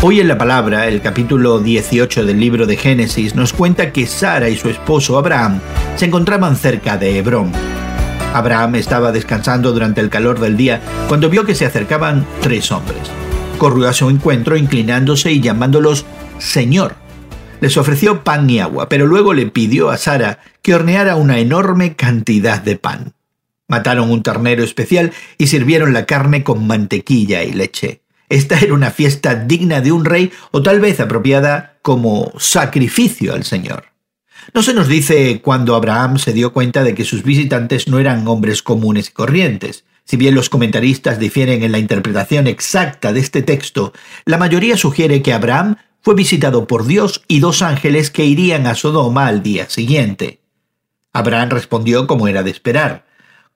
Hoy en la palabra, el capítulo 18 del libro de Génesis nos cuenta que Sara y su esposo Abraham se encontraban cerca de Hebrón. Abraham estaba descansando durante el calor del día cuando vio que se acercaban tres hombres. Corrió a su encuentro inclinándose y llamándolos Señor. Les ofreció pan y agua, pero luego le pidió a Sara que horneara una enorme cantidad de pan. Mataron un ternero especial y sirvieron la carne con mantequilla y leche. Esta era una fiesta digna de un rey o tal vez apropiada como sacrificio al Señor. No se nos dice cuándo Abraham se dio cuenta de que sus visitantes no eran hombres comunes y corrientes. Si bien los comentaristas difieren en la interpretación exacta de este texto, la mayoría sugiere que Abraham fue visitado por Dios y dos ángeles que irían a Sodoma al día siguiente. Abraham respondió como era de esperar.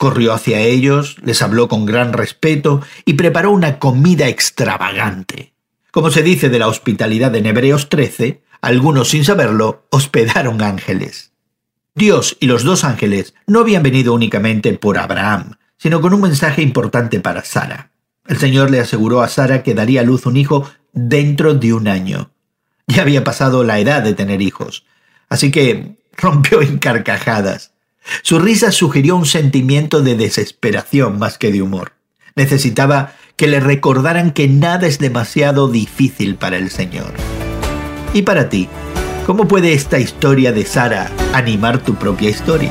Corrió hacia ellos, les habló con gran respeto y preparó una comida extravagante. Como se dice de la hospitalidad en Hebreos 13, algunos sin saberlo hospedaron ángeles. Dios y los dos ángeles no habían venido únicamente por Abraham, sino con un mensaje importante para Sara. El Señor le aseguró a Sara que daría a luz un hijo dentro de un año. Ya había pasado la edad de tener hijos, así que rompió en carcajadas. Su risa sugirió un sentimiento de desesperación más que de humor. Necesitaba que le recordaran que nada es demasiado difícil para el Señor. ¿Y para ti? ¿Cómo puede esta historia de Sara animar tu propia historia?